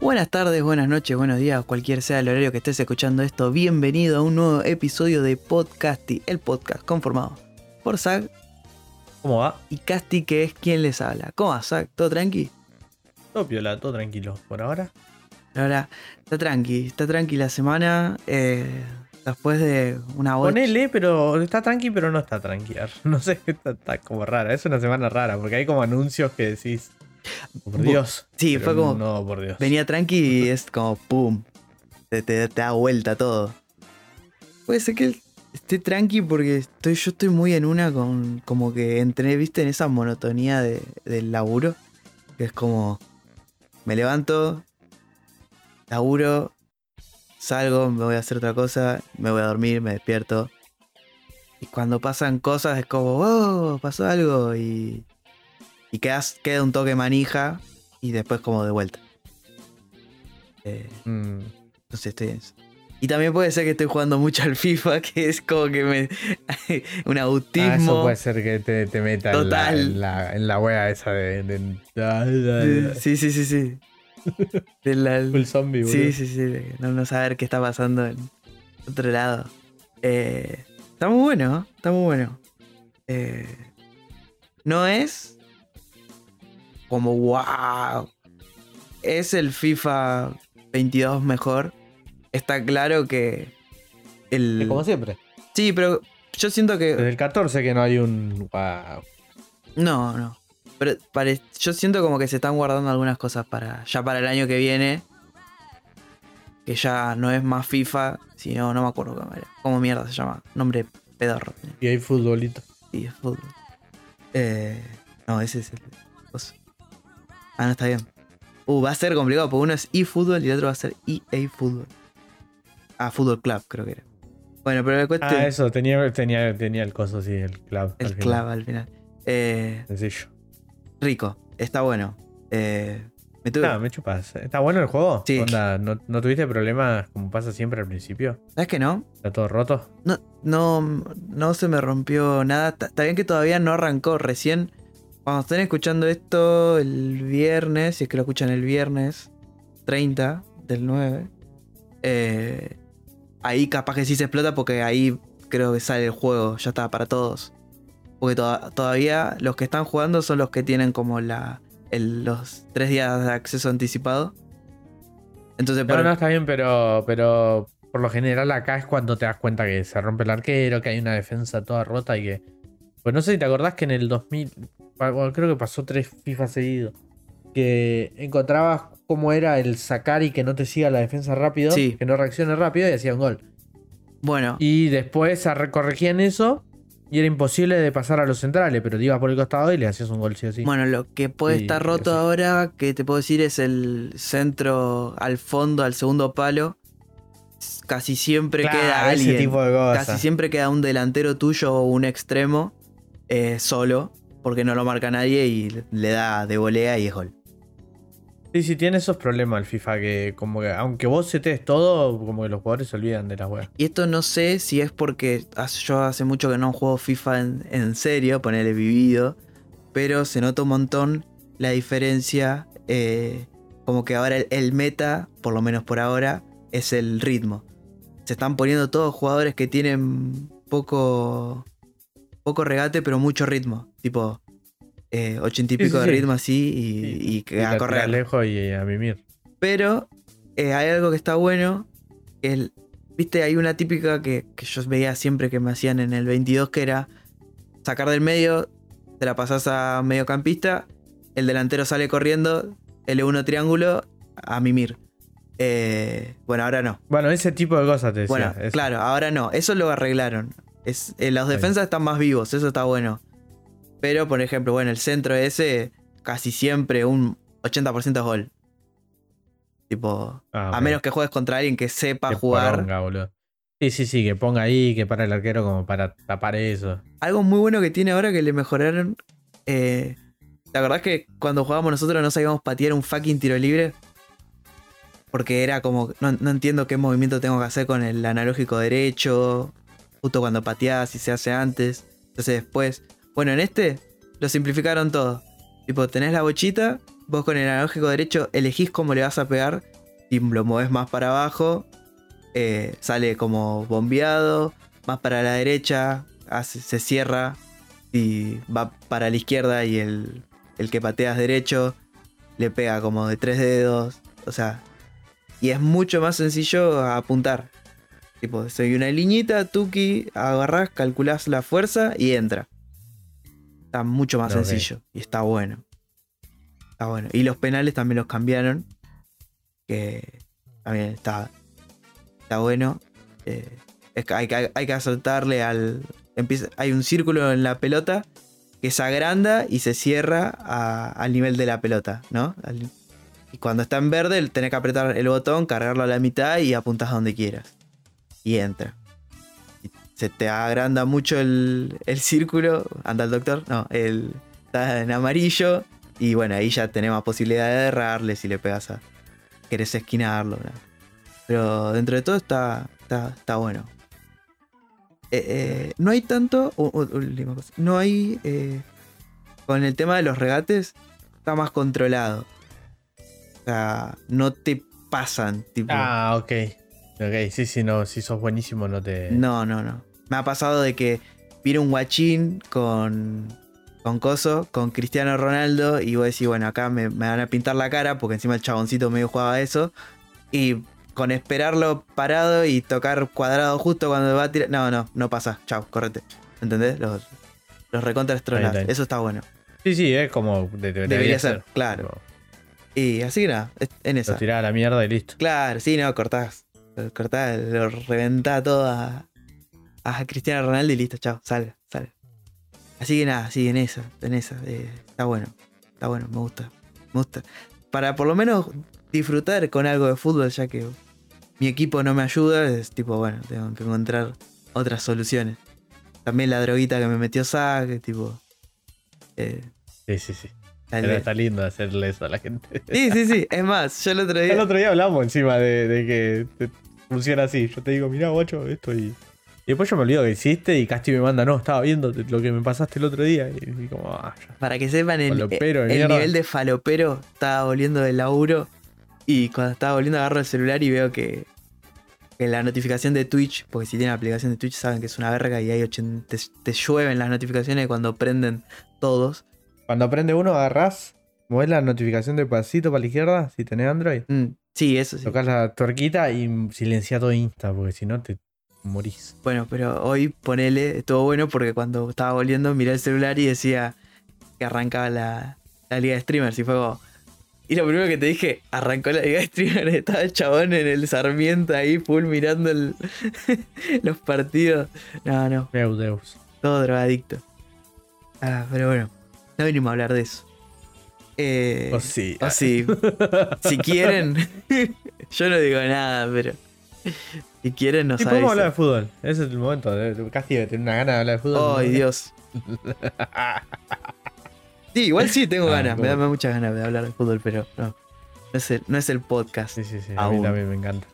Buenas tardes, buenas noches, buenos días, cualquier sea el horario que estés escuchando esto. Bienvenido a un nuevo episodio de Podcasty, el podcast conformado por Zach ¿Cómo va? y Casti, que es quien les habla. ¿Cómo va, Zach? ¿Todo tranqui? Todo piola, todo tranquilo. Por ahora. Ahora, está tranqui, está tranqui la semana. eh, después de una hora. Ponele, pero está tranqui, pero no está tranqui. No sé, está, está como rara. Es una semana rara, porque hay como anuncios que decís. "Oh, Por Dios. sí, fue como- No, por Dios. Venía tranqui y es como pum. Te, te- te da vuelta todo. Puede ser que esté tranqui porque estoy, yo estoy muy en una con. Como que entré, viste, en esa monotonía de- del laburo. Que es como. Me levanto. Laburo. Salgo, me voy a hacer otra cosa. Me voy a dormir, me despierto. Y cuando pasan cosas es como, oh, pasó algo. Y. Y quedas, queda un toque manija. Y después como de vuelta. Eh, Mm, entonces estoy en eso. Y también puede ser que estoy jugando mucho al FIFA, que es como que me. un ah, autismo. eso puede ser que te, te meta en la, en, la, en la wea esa de. de- Sí, sí, sí, sí. De la- zombie, boludo. sí, sí, sí. No, no saber qué está pasando en otro lado. Eh, está muy bueno, está muy bueno. Eh, no es como wow. Es el FIFA 22 mejor. Está claro que el. Es como siempre. Sí, pero yo siento que. Desde el 14 que no hay un. Wow. No, no. Pero pare- yo siento como que se están guardando algunas cosas para ya para el año que viene. Que ya no es más FIFA, sino no me acuerdo cómo era. ¿Cómo mierda se llama? Nombre pedorro. Y hay futbolito. Sí, es fútbol. Eh, no, ese es el. Ah, no está bien. Uh, va a ser complicado porque uno es eFootball y el otro va a ser EA Fútbol. Ah, Fútbol Club, creo que era. Bueno, pero la cuestión. Ah, eso, tenía, tenía, tenía el coso, sí, el club. el al club final. al final. Eh, Sencillo. rico, está bueno. Eh, me tuve- No, me chupas. ¿Está bueno el juego? Sí. Onda, ¿no, no tuviste problemas como pasa siempre al principio? ¿Sabes que no? ¿Está todo roto? No, no, no se me rompió nada. Está bien que todavía no arrancó. Recién, cuando estén escuchando esto el viernes, si es que lo escuchan el viernes 30 del 9, eh, ahí capaz que sí se explota porque ahí creo que sale el juego. Ya está, para todos. Porque to- todavía los que están jugando son los que tienen como la el- los tres días de acceso anticipado. Entonces, No, por- no, está bien, pero, pero por lo general acá es cuando te das cuenta que se rompe el arquero, que hay una defensa toda rota y que... Pues no sé si te acordás que en el 2000, pa- bueno, creo que pasó tres FIFA seguidos, que encontrabas cómo era el sacar y que no te siga la defensa rápido, Sí. que no reaccione rápido y hacía un gol. bueno, Y después arre- corregían eso y era imposible de pasar a los centrales, pero te ibas por el costado y le hacías un gol sí o sí. Bueno, lo que puede estar roto ahora, que te puedo decir, es el centro al fondo, al segundo palo. Casi siempre Claro, queda ese alguien. tipo de cosas. Casi siempre queda un delantero tuyo o un extremo eh, solo, porque no lo marca nadie y le da de volea y es gol. Sí, sí, tiene esos problemas el FIFA que como que aunque vos setes todo, como que los jugadores se olvidan de las weas. Y esto no sé si es porque hace- yo hace mucho que no juego FIFA en, en serio, ponerle vivido, pero se nota un montón la diferencia. eh, como que ahora el, el meta, por lo menos por ahora, es el ritmo. Se están poniendo todos jugadores que tienen poco, poco regate, pero mucho ritmo. Tipo, eh, ochenta y pico sí, de ritmo así y, y que Y a correr. lejos y a mimir. Pero eh, hay algo que está bueno. que El, Viste, hay una típica que, que yo veía siempre que me hacían en el 22, que era sacar del medio, te la pasás a mediocampista, el delantero sale corriendo, L1 triángulo, a mimir. Eh, bueno, ahora no. Bueno, ese tipo de cosas te decía. Bueno, eso. claro, ahora no. Eso lo arreglaron. Es, eh, los defensas están más vivos, eso está bueno. Pero, por ejemplo, bueno, el centro ese, casi siempre un 80% es gol. Tipo, Ah, a menos que juegues contra alguien que sepa Qué jugar. poronga, boludo. Sí, sí, sí, que ponga ahí, que para el arquero como para tapar eso. Algo muy bueno que tiene ahora que le mejoraron. Eh, ¿Te acordás que cuando jugábamos nosotros no sabíamos patear un fucking tiro libre? Porque era como. No, no entiendo qué movimiento tengo que hacer con el analógico derecho. Justo cuando pateás, si se hace antes. Entonces después. Bueno, en este lo simplificaron todo. Tipo, tenés la bochita, vos con el analógico derecho elegís cómo le vas a pegar. Si lo mueves más para abajo, eh, sale como bombeado. Más para la derecha, se cierra. Y va para la izquierda y el, el que pateas derecho le pega como de tres dedos. O sea, y es mucho más sencillo apuntar. Tipo, soy una liñita, tuki, agarrás, calculás la fuerza y entra. Está mucho más sencillo y está bueno. Está bueno. Y los penales también los cambiaron. Que también está, está bueno. Eh, es que hay, que hay que acertarle al. Empieza, hay un círculo en la pelota que se agranda y se cierra a- al nivel de la pelota, ¿no? Al- y cuando está en verde, tenés que apretar el botón, cargarlo a la mitad y apuntas donde quieras. Y entra. Se te agranda mucho el, el círculo. Anda el doctor. No, el, está en amarillo. Y bueno, ahí ya tenemos posibilidad de errarle si le pegas a. Querés esquinarlo. ¿no? Pero dentro de todo está, está, está bueno. Eh, eh, no hay tanto. u- u- última cosa. No hay. eh, con el tema de los regates, está más controlado. O sea, no te pasan. Tipo, Ah, ok. Ok, sí, sí, no, si sos buenísimo no te... No, no, no. Me ha pasado de que viene un guachín con. Con Coso, con Cristiano Ronaldo, y vos decís, bueno, acá me, me van a pintar la cara, porque encima el chaboncito medio jugaba eso. Y con esperarlo parado y tocar cuadrado justo cuando va a tirar. No, no, no pasa. Chao, correte. ¿Entendés? Los, los recontra. Eso está bueno. Sí, sí, es como de- debería, Debería ser, claro. Y así que nada, en esa. Lo tirás a la mierda y listo. Claro, sí, no, cortás. Cortás, lo reventás todo a, a Cristiano Ronaldo y listo, chao, sale, sale. Así que nada, sí, en esa, en esa. eh, está bueno, está bueno, me gusta, me gusta. Para por lo menos disfrutar con algo de fútbol, ya que mi equipo no me ayuda, es tipo, bueno, tengo que encontrar otras soluciones. También la droguita que me metió Zack, tipo. eh, Sí, sí, sí. Pero está lindo hacerle eso a la gente. Sí, sí, sí, es más, yo el otro El día. otro día hablamos encima de, de que funciona así. Yo te digo, mirá, guacho, esto y. Y después yo me olvido que hiciste y Casti me manda, no, estaba viendo lo que me pasaste el otro día. Y, y como, ah, ya. Para que sepan, el, Falopero el nivel de falopero estaba volviendo del laburo. Y cuando estaba volviendo agarro el celular y veo que, que la notificación de Twitch, porque si tienen aplicación de Twitch saben que es una verga y hay 80 te, te llueven las notificaciones cuando prenden todos. Cuando aprende uno, agarrás, movés la notificación de pasito para la izquierda, si tenés Android. Mm, sí, eso sí. Tocas la tuerquita y silencia todo Insta, porque si no te morís. Bueno, pero hoy ponele, estuvo bueno porque cuando estaba volviendo miré el celular y decía que arrancaba la, la liga de streamers y fue como... Y lo primero que te dije, arrancó la liga de streamers, estaba el chabón en el Sarmiento ahí, full mirando el- los partidos. No, no, Meu Deus. todo drogadicto. Ah, pero bueno, no vinimos a hablar de eso. Eh, O sí. o sí, si quieren, yo no digo nada, pero si quieren nos Sí, podemos hablar de fútbol. Ese es el momento. Casti debe tener una gana de hablar de fútbol. Ay, Dios. Sí, igual sí tengo Ah, ganas, me da muchas ganas de hablar de fútbol, pero no. No es el, no es el podcast. Sí, sí, sí. A mí también me encanta.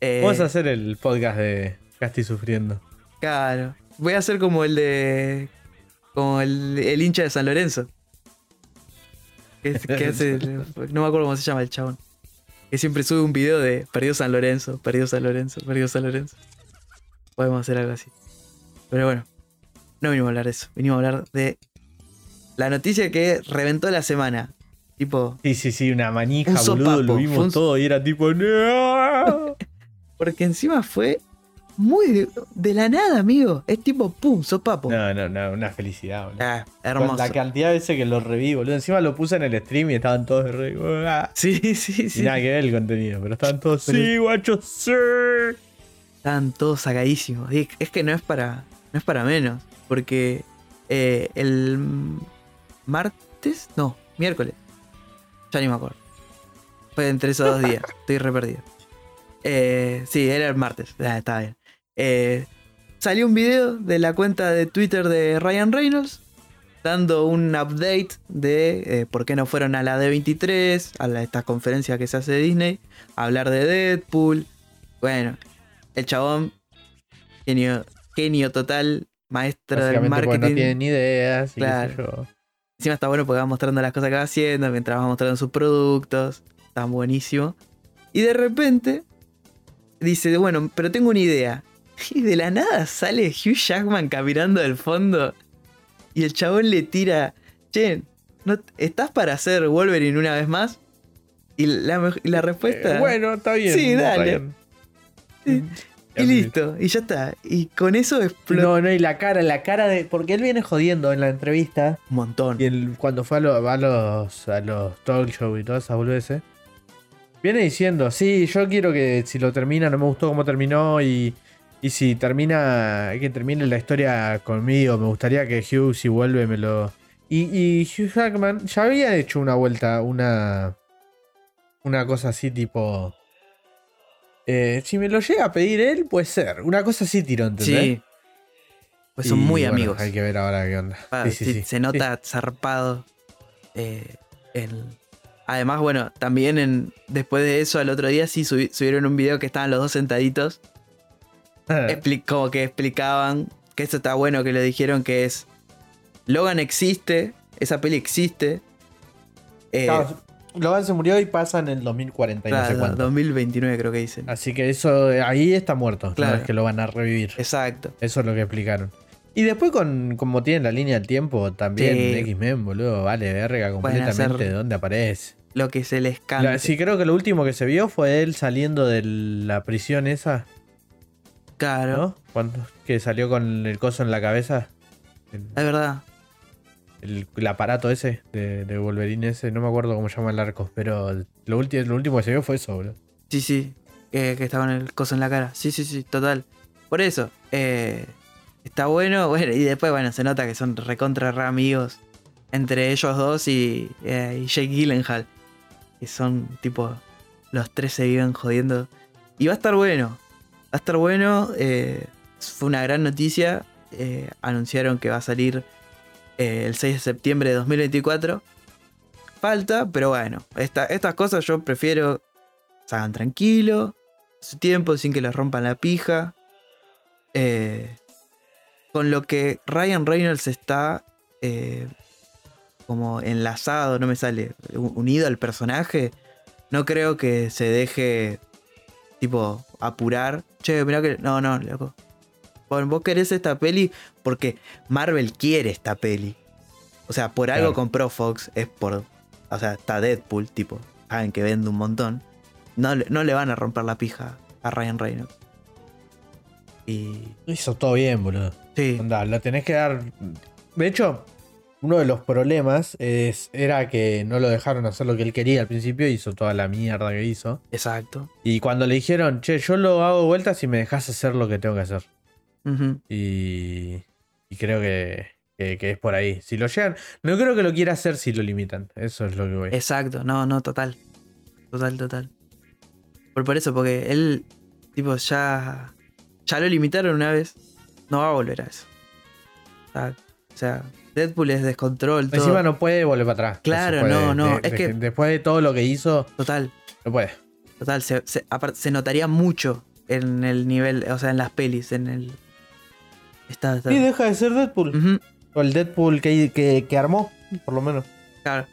Eh, Vamos a hacer el podcast de Casti sufriendo. Claro. Voy a hacer como el de. Como el, el hincha de San Lorenzo. Que, que hace. No me acuerdo cómo se llama el chabón. Que siempre sube un video de perdió San Lorenzo, perdió San Lorenzo, perdió San Lorenzo. Podemos hacer algo así. Pero bueno, no vinimos a hablar de eso. Vinimos a hablar de la noticia que reventó la semana. Tipo, Sí, sí, sí, una manija, Un boludo. sopapo, Lo vimos un- todo y era tipo. Porque encima fue muy de, la nada, amigo. Es tipo, pum, sopapo. No, no, no, una felicidad, boludo. Ah, hermoso. La cantidad de veces que lo reví, boludo. Encima lo puse en el stream y estaban todos de re. "Ah". Sí, sí, Y sí. nada que ver el contenido, pero estaban todos. Pero- Sí, guacho, sí. Estaban todos sacadísimos. Y es que no es para, no es para menos. Porque eh, el martes, no, miércoles. Ya ni me acuerdo. Fue entre esos dos días. Estoy re perdido. Eh, sí, era el martes. Ah, está bien. Eh, salió un video de la cuenta de Twitter de Ryan Reynolds. Dando un update de eh, por qué no fueron a la D23, a la, esta conferencia que se hace de Disney, a hablar de Deadpool. Bueno, el chabón, genio, genio total, maestro del porque marketing. no tienen ni sé Claro. yo. Encima está bueno porque va mostrando las cosas que va haciendo, mientras va mostrando sus productos. Está buenísimo. Y de repente dice, bueno, pero tengo una idea. Y de la nada sale Hugh Jackman caminando del fondo. Y el chabón le tira, che, ¿no, ¿estás para hacer Wolverine una vez más? Y la, la respuesta... Eh, bueno, está bien. Sí, dale. Sí. y listo, y ya está. Y con eso explotó No, no, y la cara, la cara de. Porque él viene jodiendo en la entrevista. un montón. Y él, cuando fue a, lo- a los, a los talk show y todas esas boludeces, viene diciendo, sí, yo quiero que si lo termina, no me gustó cómo terminó y, y si termina, que termine la historia conmigo, me gustaría que Hugh si vuelve me lo... Y, y Hugh Jackman ya había hecho una vuelta, una, una cosa así tipo... eh, si me lo llega a pedir él, puede ser. Una cosa así tiró, ¿entendés? Sí. Pues son Y, muy bueno, amigos. Hay que ver ahora qué onda. Ah, Sí, sí. Se nota zarpado. eh, el- Además, bueno, también en... después de eso, al otro día sí subi- subieron un video que estaban los dos sentaditos. Como que explicaban que esto está bueno, que le dijeron que es. Logan existe, esa peli existe. Eh, Claro, Logan se murió y pasa en el 2040 y no sé claro, cuánto. 2029 creo que dicen. Así que eso ahí está muerto. Claro. No es que lo van a revivir. Exacto. Eso es lo que explicaron. Y después, con como tienen la línea del tiempo, también Sí. X-Men, boludo, vale, verga completamente de dónde aparece. Lo que se les canta. sí, creo que lo último que se vio fue él saliendo de la prisión esa, Claro. ¿no? Cuando, que salió con el coso en la cabeza. El, Es verdad. el- el aparato ese de, de Wolverine ese, no me acuerdo cómo se llama el arco, pero lo, último lo último que se vio fue eso, boludo. Sí, sí. Que, que está con el coso en la cara. Sí, sí, sí, total. Por eso. eh, está bueno. Bueno, y después, bueno, se nota que son recontra re amigos. Entre ellos dos y, eh, y Jake Gyllenhaal. Que son tipo. Los tres se viven jodiendo. Y va a estar bueno. Va a estar bueno. eh, fue una gran noticia. eh, anunciaron que va a salir eh, el 6 de septiembre de 2024. Falta, pero bueno. esta- estas cosas yo prefiero se hagan tranquilo, su tiempo, sin que les rompan la pija. Con lo que Ryan Reynolds está como enlazado, no me sale, unido al personaje, no creo que se deje tipo apurar. Che, mirá que... No, no, loco. Bueno, vos querés esta peli porque Marvel quiere esta peli. O sea, por algo Claro. compró Fox, es por... O sea, está Deadpool, tipo, saben que vende un montón. No, le- no le van a romper la pija a Ryan Reynolds. Y... Hizo todo bien, boludo. Sí, Onda, lo tenés que dar. De hecho, uno de los problemas es, era que no lo dejaron hacer lo que él quería al principio, hizo toda la mierda que hizo. exacto. Y cuando le dijeron, che, yo lo hago de vuelta si me dejas hacer lo que tengo que hacer. Y, y creo que, que- que es por ahí. Si lo llegan, no creo que lo quiera hacer si lo limitan. Eso es lo que voy. Exacto, no, no, total. Total, total. Por, por eso, porque él, tipo, ya. Ya lo limitaron una vez. No va a volver a eso. O sea, Deadpool es descontrol, todo. Encima no puede volver para atrás. Claro, puede. no, no, De- es de- que- Después de todo lo que hizo, Total, no puede. total. Se, se- aparte, se notaría mucho en el nivel, o sea, en las pelis, en el. Está, está. Y deja de ser Deadpool. O el Deadpool que, que, que armó, por lo menos. Claro.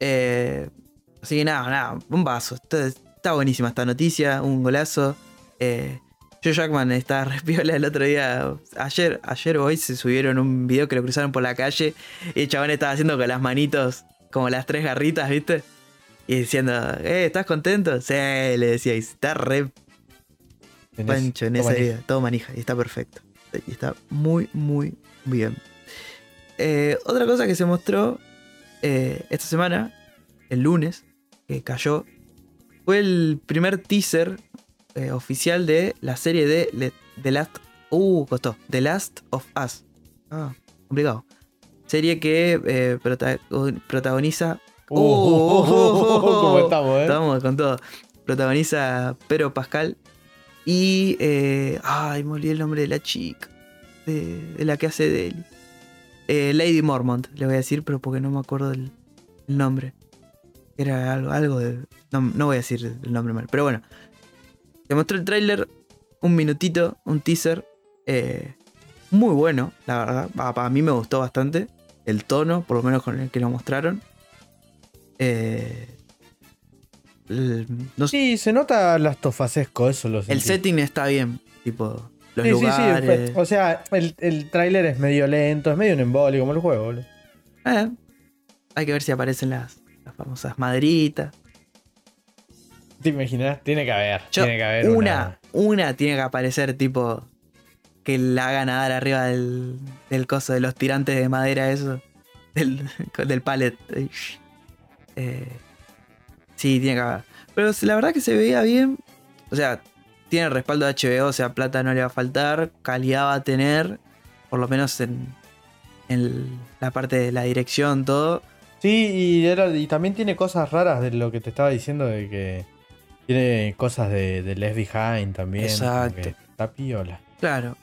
Eh, así que nada, nada, un vaso. Está, está buenísima esta noticia, un golazo. Eh, Joe Jackman está respiola el otro día. Ayer, ayer o hoy se subieron un video que lo cruzaron por la calle y el chabón estaba haciendo con las manitos como las tres garritas, ¿viste? Y diciendo, eh, ¿estás contento? Sí, le decía, y está re pancho en esa toma, vida. Todo manija y está perfecto. Y está muy, muy bien. Eh, otra cosa que se mostró eh, esta semana, el lunes, que cayó, fue el primer teaser eh, oficial de la serie de Le- The Last. Uh, costó. The Last of Us. Ah, complicado. Serie que eh, prota- protagoniza. Uh, ¿Cómo estamos, eh? Estamos con todo. Protagoniza Pedro Pascal y. eh, ay, me olvidé el nombre de la chica. De, de la que hace de él. Lady Mormont, le voy a decir, pero porque no me acuerdo del el nombre. Era algo, algo de. No, no voy a decir el nombre mal, pero bueno. Te mostró el tráiler, un minutito, un teaser. eh, muy bueno, la verdad. Pa- Para mí me gustó bastante. el tono, por lo menos con el que lo mostraron. Eh, el, no Sí, se nota las tofacesco, eso lo el sentí. setting está bien, tipo los Sí, sí, sí, lugares. fue- o sea, el, el tráiler es medio lento, es medio un embole como el juego, boludo. Eh, hay que ver si aparecen las, las famosas maderitas. ¿Te imaginas? Tiene que haber. Yo- tiene que haber una, una tiene que aparecer, tipo, que la haga nadar arriba del, del coso de los tirantes de madera, eso. Del, del pallet. Eh, sí, tiene que haber. Pero la verdad que se veía bien. O sea, tiene el respaldo de HBO, o sea, plata no le va a faltar, calidad va a tener, por lo menos en, en la parte de la dirección, todo. Sí, y, era- y también tiene cosas raras de lo que te estaba diciendo de que tiene cosas de, de Left Behind también. Exacto. Está piola. Claro.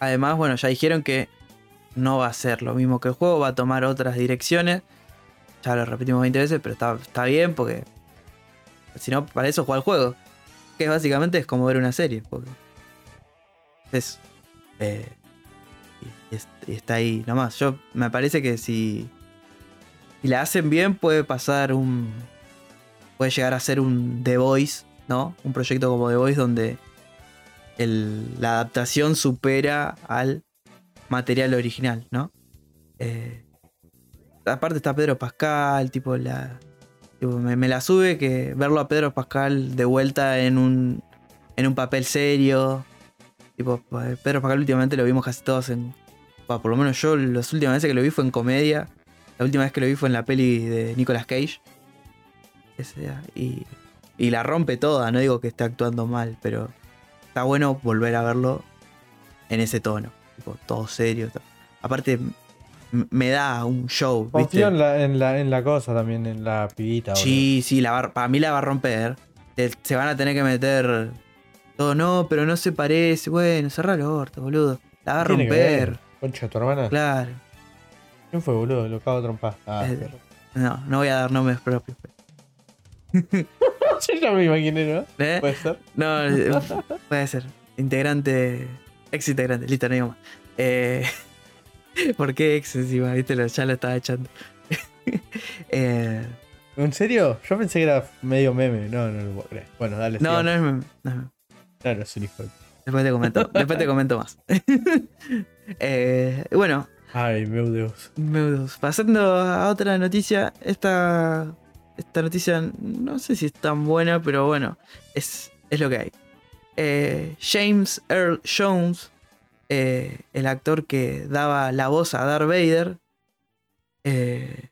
Además, bueno, ya dijeron que no va a ser lo mismo que el juego, va a tomar otras direcciones. Ya lo repetimos 20 veces, pero está, está bien porque. Si no, para eso juega el juego. Que básicamente es como ver una serie. Porque es. eh, y, y está ahí nomás. Yo me parece que si. Si la hacen bien, puede pasar un. Puede llegar a ser un The Voice, ¿no? Un proyecto como The Voice donde el- la adaptación supera al material original, ¿no? Eh, aparte está Pedro Pascal, tipo la. me, me la sube que verlo a Pedro Pascal de vuelta en un. en un papel serio. Tipo, eh, Pedro Pascal últimamente lo vimos casi todos en. por lo menos yo las últimas veces que lo vi fue en comedia. La última vez que lo vi fue en la peli de Nicolas Cage. Ese, y, y la rompe toda, no digo que esté actuando mal, pero está bueno volver a verlo en ese tono. Tipo, todo serio. Aparte, me da un show. ¿viste? Confío en la, en, la, en la cosa también, en la pibita. boludo. Sí, sí, la va- para mí la va a romper. Te- Se van a tener que meter. Todo, no, pero no se parece. Bueno, cerra el orto, boludo. La va a romper. Concha tu hermana. Claro. ¿Quién fue, boludo? Lo cago a trompar. Ah, Eh, No, no voy a dar nombres propios. sí, ya me imaginé, ¿no? ¿Eh? Puede ser. No, eh, puede ser. Integrante. Ex integrante. Listo, no digo más. Eh, ¿Por qué ex encima? ¿Viste? Ya lo estaba echando. Eh, ¿En serio? Yo pensé que era medio meme. No, no lo puedo creer. Bueno, dale. no, no es. meme, no es meme. No es un hijo de- Después te comento, después te comento más. Eh, bueno, Ay, meu Dios. Meudos. Pasando a otra noticia, esta, esta noticia no sé si es tan buena, pero bueno, es, es lo que hay. Eh, James Earl Jones, eh, el actor que daba la voz a Darth Vader, eh,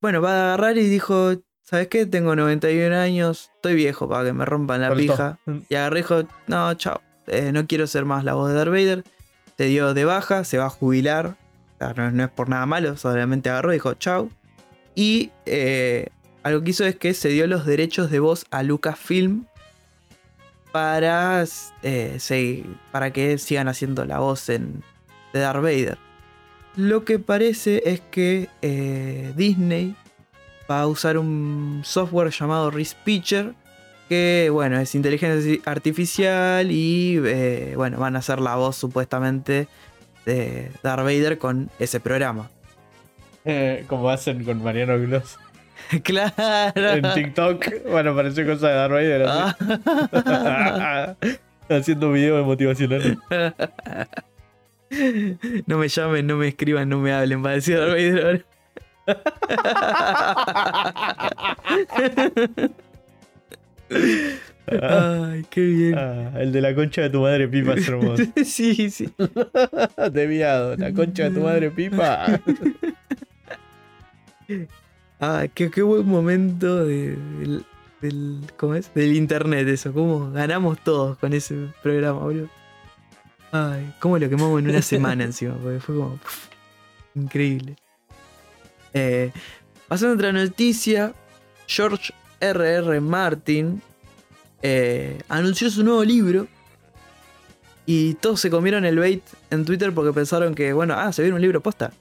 bueno, va a agarrar y dijo, ¿sabes qué? Tengo 91 años, estoy viejo para que me rompan la pija. Y agarré y dijo, no, chao, no quiero ser más la voz de Darth Vader. Se dio de baja, se va a jubilar. O sea, no, no es por nada malo, solamente agarró y dijo, chao. Y eh, algo que hizo es que se dio los derechos de voz a Lucasfilm para, eh, se- para que sigan haciendo la voz en, de Darth Vader. Lo que parece es que eh, Disney va a usar un software llamado Respeecher que bueno, es inteligencia artificial y eh, bueno, van a hacer la voz supuestamente de Darth Vader con ese programa. Como hacen con Mariano Gloss claro. en TikTok. Bueno, parece cosa de Darth Vader. Ah. Haciendo videos motivacionales. no me llamen, no me escriban, no me hablen, va a decir Darth Vader ahora. Ay, qué bien. Ah, el de la concha de tu madre pipa es hermoso. sí, sí. Desviado, la concha de tu madre pipa. Ah, qué, qué buen momento de- del, del- ¿cómo es? del internet eso. Cómo ganamos todos con ese programa, boludo. Ay, cómo lo quemamos en una semana encima, porque fue como increíble. Eh, pasando a otra noticia, George R.R. Martin eh, anunció su nuevo libro y todos se comieron el bait en Twitter porque pensaron que, bueno, ah, se viene un libro posta.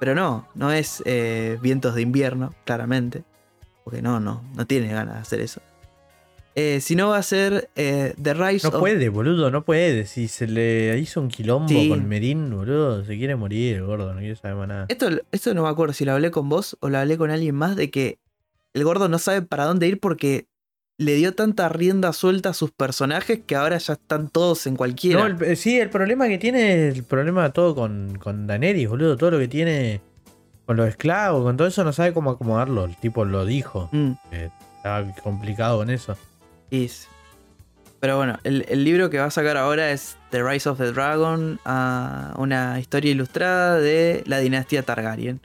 Pero no, no es eh, Vientos de invierno, claramente. Porque no, no, no tiene ganas de hacer eso. Eh, si no va a ser eh, The Rise No of... puede, boludo, no puede. Si se le hizo un quilombo Sí. con Merín, boludo, se quiere morir, gordo, no quiere saber más nada. Esto, esto no me acuerdo si lo hablé con vos o lo hablé con alguien más de que el gordo no sabe para dónde ir porque le dio tanta rienda suelta a sus personajes que ahora ya están todos en cualquiera. No, el- eh, sí, el problema que tiene es el problema todo con, con Daenerys, boludo. Todo lo que tiene con los esclavos, con todo eso, no sabe cómo acomodarlo. El tipo lo dijo. Mm, que estaba complicado con eso. es- Pero bueno, el, el libro que va a sacar ahora es The Rise of the Dragon, ah, una historia ilustrada de la dinastía Targaryen.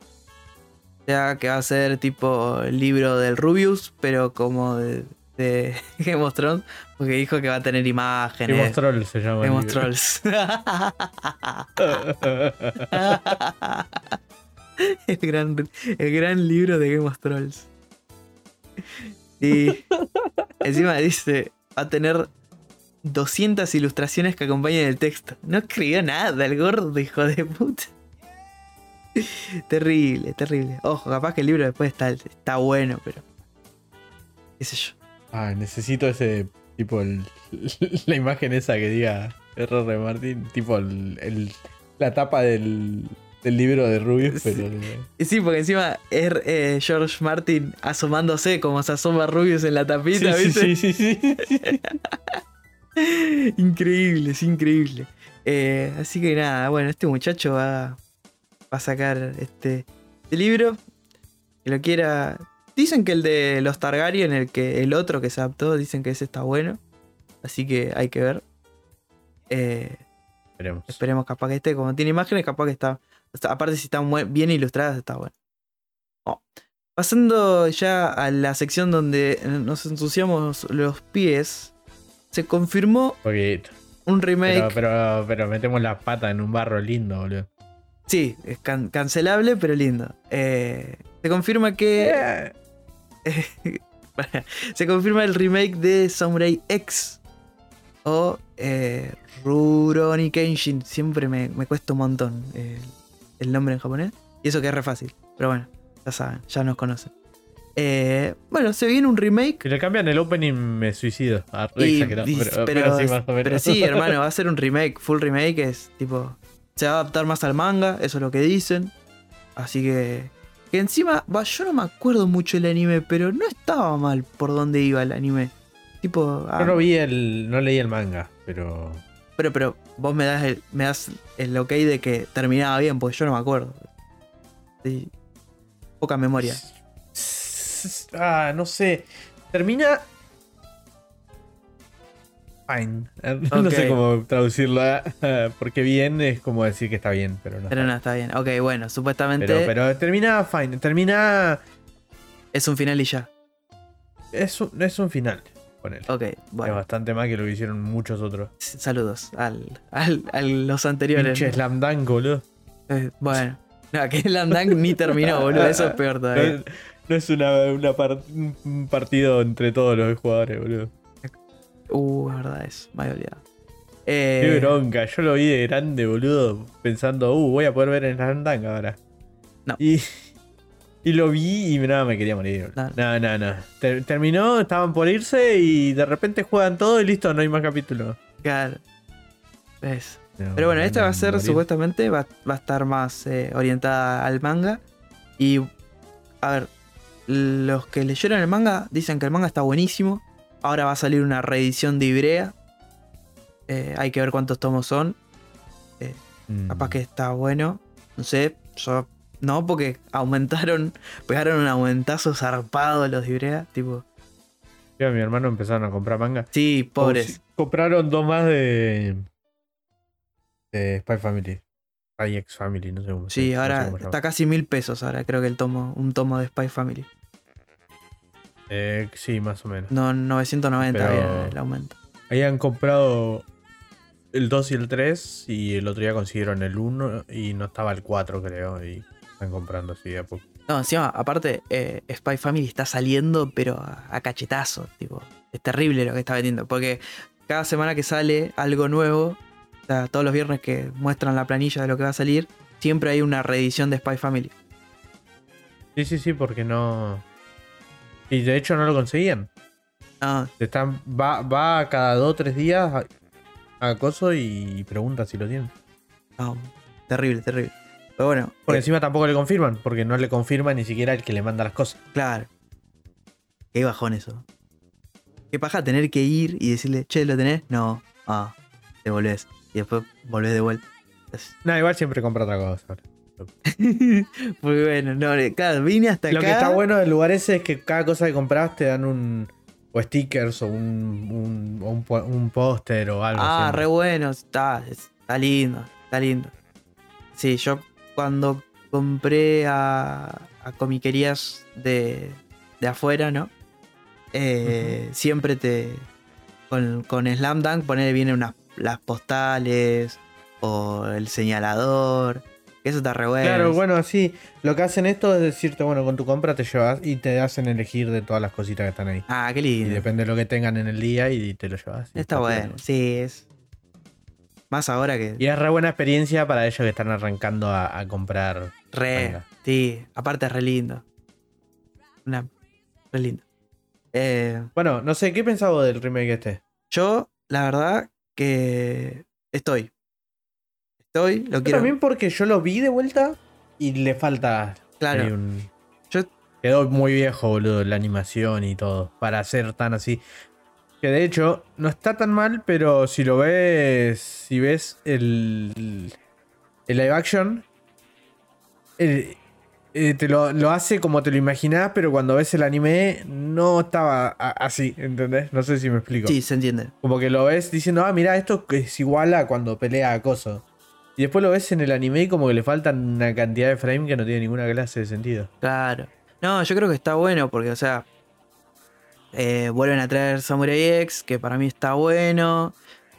O sea, que va a ser tipo el libro del Rubius, pero como de, de Game of Thrones, porque dijo que va a tener imágenes. Game of Thrones se llama. Game of. Thrones. el, gran, el gran libro de Game of Thrones. Y encima dice, va a tener 200 ilustraciones que acompañan el texto. No escribió nada el gordo, hijo de puta. terrible, terrible. Ojo, capaz que el libro después está, está bueno, pero... qué sé yo. Ah, necesito ese tipo, el- la imagen esa que diga R.R. Martin, tipo el, el- la tapa del, del libro de Rubius, Sí. pero Y sí, porque encima es eh, George Martin asomándose como se asoma Rubius en la tapita, sí, ¿viste? sí, sí, sí, sí. increíble, es increíble. Eh, así que nada, bueno, este muchacho va, va a sacar este, este libro. Que lo quiera. Dicen que el de los Targaryen, el que el otro que se adaptó, dicen que ese está bueno. Así que hay que ver. Eh, Esperemos. esperemos capaz que esté, como tiene imágenes, capaz que está. o sea, aparte, si están bien ilustradas, está bueno. Oh. Pasando ya a la sección donde nos ensuciamos los pies, se confirmó un remake. pero, pero, pero metemos la pata en un barro lindo, boludo. Sí, es can- cancelable, pero lindo. Eh, se confirma que. Se confirma el remake de Samurai X. O eh, Rurouni Kenshin. Siempre me, me cuesta un montón eh, el nombre en japonés. Y eso que es re fácil. Pero bueno, ya saben, ya nos conocen. Eh, bueno, se viene un remake. Si le cambian el opening, me suicido. Ah, Y- pero, pero, pero sí, pero sí, hermano, va a ser un remake. Full remake es tipo. Se va a adaptar más al manga, eso es lo que dicen. Así que. Que encima, va, yo no me acuerdo mucho el anime, pero no estaba mal por dónde iba el anime. Tipo. ah, Yo no vi el. No leí el manga, pero. pero, pero vos me das el, me das el ok de que terminaba bien, porque yo no me acuerdo. Sí. Poca memoria. Ah, no sé. Termina. Fine. No sé cómo traducirlo. ah, Porque bien es como decir que está bien, pero no. Pero está no, está bien. Ok, bueno, supuestamente Pero, pero termina fine. Termina. es un final y ya. Es un, es un final. Con él. Ok, Es bueno. bastante más que lo que hicieron muchos otros. Saludos al, al- a los anteriores. Pinche Slam Dunk, boludo. Eh, bueno, no, que el Dunk ni terminó, boludo. Eso es peor No, todavía. no es una, una par- un partido entre todos los jugadores, boludo. Uh, es verdad, eso. Me había olvidado. Qué Eh, bronca, yo lo vi de grande, boludo, pensando, uh, voy a poder ver el Slam Dunk ahora. No. Y, y lo vi y nada, me quería morir. No. No, no, no. Ter- terminó, estaban por irse y de repente juegan todo y listo, no hay más capítulos. claro. Es. No, Pero bueno, esta va a ser, morir. supuestamente, va, va a estar más eh, orientada al manga. Y, a ver, los que leyeron el manga dicen que el manga está buenísimo. Ahora va a salir una reedición de Ibrea. Eh, hay que ver cuántos tomos son. Mm. Capaz que está bueno. No sé, yo no, porque aumentaron, pegaron un aumentazo zarpado los de Ibrea. Tipo, Yo y mi hermano empezaron a comprar manga. sí, pobres. Oh, Compraron dos más de. de Spy Family. Spy X Family, no sé cómo se- Sí, no sé ahora cómo se llama. está casi mil pesos. Ahora creo que el tomo, un tomo de Spy Family. Eh, sí, más o menos. No, 990 Pero- había el aumento. Habían comprado el 2 y el 3 y el otro día consiguieron el 1 y no estaba el 4 creo y están comprando así de a poco. No, encima, aparte, eh, Spy Family está saliendo, pero a, a cachetazo. Tipo, es terrible lo que está vendiendo. Porque cada semana que sale algo nuevo, o sea, todos los viernes que muestran la planilla de lo que va a salir, siempre hay una reedición de Spy Family. Sí, sí, sí, porque no... Y de hecho no lo conseguían. Ah, están, va, va cada dos o tres días a, a Coso y pregunta si lo tienen. no, terrible, terrible. Pero bueno, Porque eh, encima tampoco le confirman, porque no le confirma ni siquiera el que le manda las cosas. claro. Qué bajón eso. Qué paja tener que ir y decirle, che, ¿lo tenés? No. Ah, te volvés. Y después volvés de vuelta. No, igual siempre compra otra cosa. Muy bueno, no, eh, claro, vine hasta Lo acá. que está bueno del lugar ese es que cada cosa que compras te dan un. O stickers o un, un, un, póster o algo Ah, así. re bueno, está, está lindo, está lindo. Sí, yo cuando compré a, a comiquerías de, de afuera, ¿no? Eh, Siempre te. Con, con Slam Dunk, poner vienen unas las postales o el señalador. Eso está re bueno. Claro, bueno, sí. Lo que hacen esto es decirte, bueno, con tu compra te llevas y te hacen elegir de todas las cositas que están ahí. Ah, qué Y lindo. depende de lo que tengan en el día y te lo llevas. y Está bueno, piola. sí, es. Más ahora que. Y es re buena experiencia para ellos que están arrancando a, a comprar. Re, sí, aparte es re lindo. Una, re lindo. Eh, Bueno, no sé, ¿qué pensabas del remake este? yo, la verdad, que estoy. Estoy, lo Yo quiero. también porque yo lo vi de vuelta y le falta. Claro. ahí un- Yo- Quedó muy viejo, boludo, la animación y todo. Para ser tan así. Que de hecho, no está tan mal, pero si lo ves. Si ves el. El live action. el- eh, te lo, lo hace como te lo imaginás, pero cuando ves el anime no estaba así, ¿entendés? No sé si me explico. Sí, se entiende. Como que lo ves diciendo, ah, mira, esto es igual a cuando pelea a Coso. Y después lo ves en el anime y como que le faltan una cantidad de frame que no tiene ninguna clase de sentido. Claro. No, yo creo que está bueno porque, o sea, eh, vuelven a traer Samurai X, que para mí está bueno.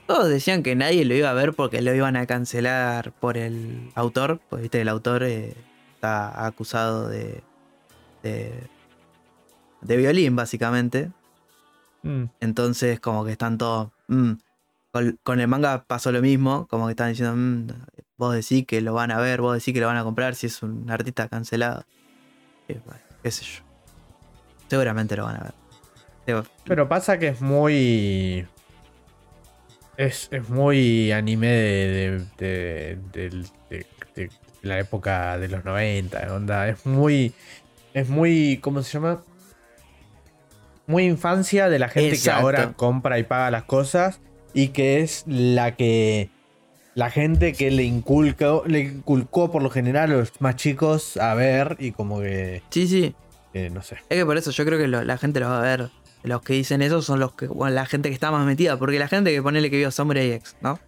Todos decían que nadie lo iba a ver porque lo iban a cancelar por el autor. Pues, viste, el autor eh, está acusado de, de. de violín, básicamente. Mm. Entonces, como que están todos. mm. Con, con el manga pasó lo mismo. Como que están diciendo, mm, vos decís que lo van a ver, vos decís que lo van a comprar si es un artista cancelado. Y bueno, qué sé yo. Seguramente lo van a ver. Pero pasa que es muy... Es, es muy anime de, de- de- del- de- de la época de los 90, onda. Es muy... Es muy... ¿Cómo se llama? Muy infancia de la gente Exacto. que ahora compra y paga las cosas y que es la que... La gente que le inculcó, le inculcó por lo general a los más chicos a ver y como que... Sí, sí. eh, no sé. Es que por eso yo creo que lo- la gente lo va a ver. Los que dicen eso son los que. Bueno, la gente que está más metida. Porque la gente que ponele que vio Samurai X, ¿no?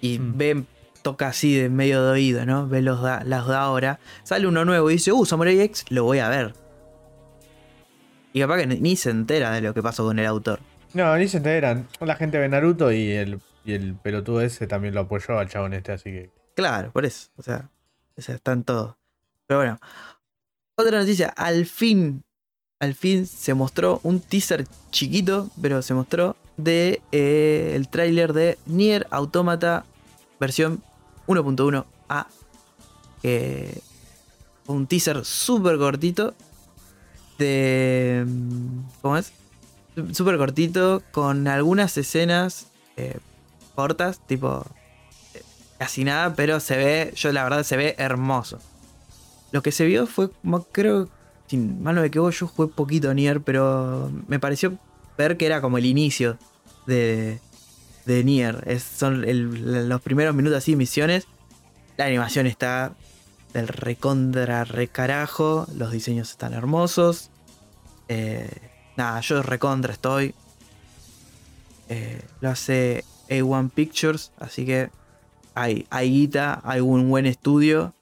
Y Mm. ve, toca así de medio de oído, ¿no? Ve los, da- los de ahora. Sale uno nuevo y dice, uh, Samurai X, lo voy a ver. Y capaz que ni se entera de lo que pasó con el autor. No, ni se enteran. La gente ve Naruto y el, y el pelotudo ese también lo apoyó al chabón este, así que. Claro, por eso. O sea, están todos. Pero bueno. Otra noticia. Al fin. Al fin se mostró un teaser chiquito, pero se mostró de eh, el tráiler de Nier Automata versión 1.1a. Que fue un teaser súper cortito. De. mm, ¿Cómo es? Súper cortito. Con algunas escenas eh, cortas. Tipo casi nada, pero se ve, yo la verdad se ve hermoso. Lo que se vio fue, creo, si mal no me equivoco, yo jugué poquito Nier, pero me pareció ver que era como el inicio de, de Nier. Son los primeros minutos así, misiones. La animación está del recontra recarajo, los diseños están hermosos. Eh, nada, yo recontra estoy. Eh, lo hace A1 Pictures, así que hay, hay guita, hay un buen estudio.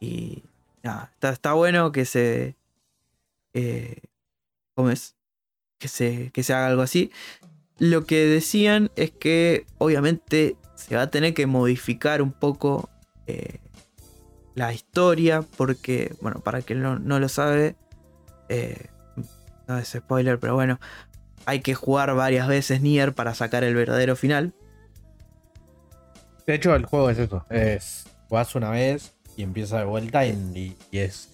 Y nada, está, está bueno que se. eh, ¿Cómo es? Que se, que se haga algo así. Lo que decían es que obviamente se va a tener que modificar un poco eh, la historia. Porque, bueno, para quien no, no lo sabe, no es spoiler, pero bueno, hay que jugar varias veces Nier para sacar el verdadero final. De hecho, el juego es eso. Es. Jugás una vez y empieza de vuelta y, es.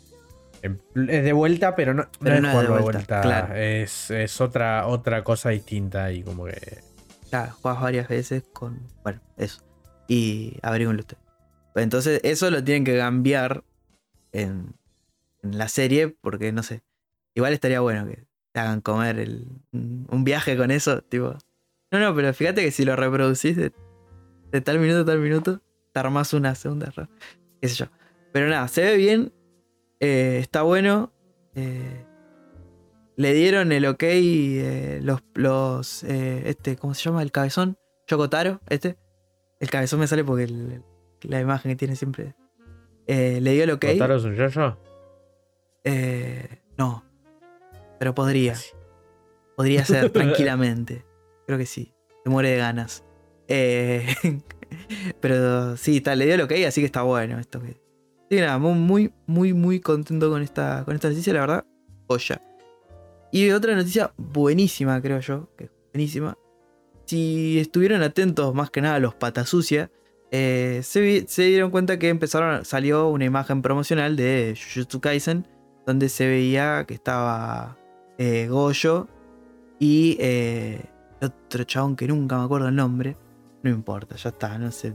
En- Es de vuelta, pero no, no Pero no es de jugarlo de vuelta, vuelta. claro. Es, es otra, otra cosa distinta y como que. Ya, juegas varias veces con. Bueno, eso. Y averigüenlo usted. Entonces, eso lo tienen que cambiar en, en la serie, porque no sé. Igual estaría bueno que te hagan comer el, un viaje con eso, tipo. No, no, pero fíjate que si lo reproducís de, de tal minuto a tal minuto, te armás una segunda. ra- Qué sé yo. Pero nada, se ve bien. eh, está bueno. eh, le dieron el ok eh, los, los eh, este, ¿cómo se llama? El cabezón, Chocotaro, este. El cabezón me sale porque el- la imagen que tiene siempre. le dio el ok. ¿Kotaro es un yo-yo? Eh, no. Pero podría. Podría ser tranquilamente. Creo que sí. Se muere de ganas. Eh, pero sí, está, le dio el ok, así que está bueno esto. Que... Sí, nada, mu- muy, muy, muy contento con esta, con esta noticia, la verdad. Joya. Y otra noticia buenísima, creo yo. Que es buenísima. Si estuvieron atentos más que nada a los patas sucias, eh, se, vi- se dieron cuenta que empezaron, salió una imagen promocional de Jujutsu Kaisen donde se veía que estaba eh, Goyo y eh, otro chabón que nunca me acuerdo el nombre. No importa, ya está, no sé.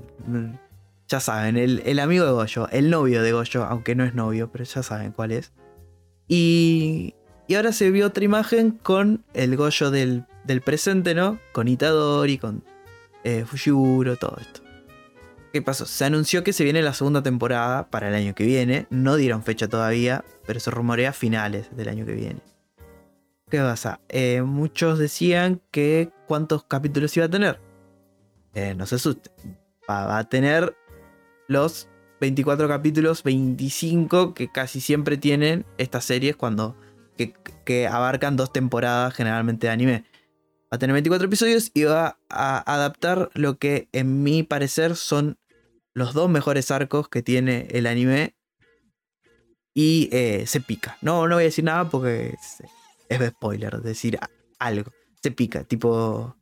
ya saben, el, el amigo de Goyo, el novio de Goyo, aunque no es novio, pero ya saben cuál es. Y, y ahora se vio otra imagen con el Goyo del, del presente, ¿no? Con Itadori, con eh, Fushiguro, todo esto. ¿Qué pasó? Se anunció que se viene la segunda temporada para el año que viene. No dieron fecha todavía, pero se rumorea finales del año que viene. ¿Qué pasa? Eh, muchos decían que cuántos capítulos iba a tener. Eh, no se asusten. Va, a tener los 24 capítulos, 25 que casi siempre tienen estas series cuando que, que abarcan dos temporadas generalmente de anime. Va a tener 24 episodios y va a adaptar lo que en mi parecer son los dos mejores arcos que tiene el anime. Y eh, se pica. No, no voy a decir nada porque es, spoiler decir algo. Se pica. Tipo,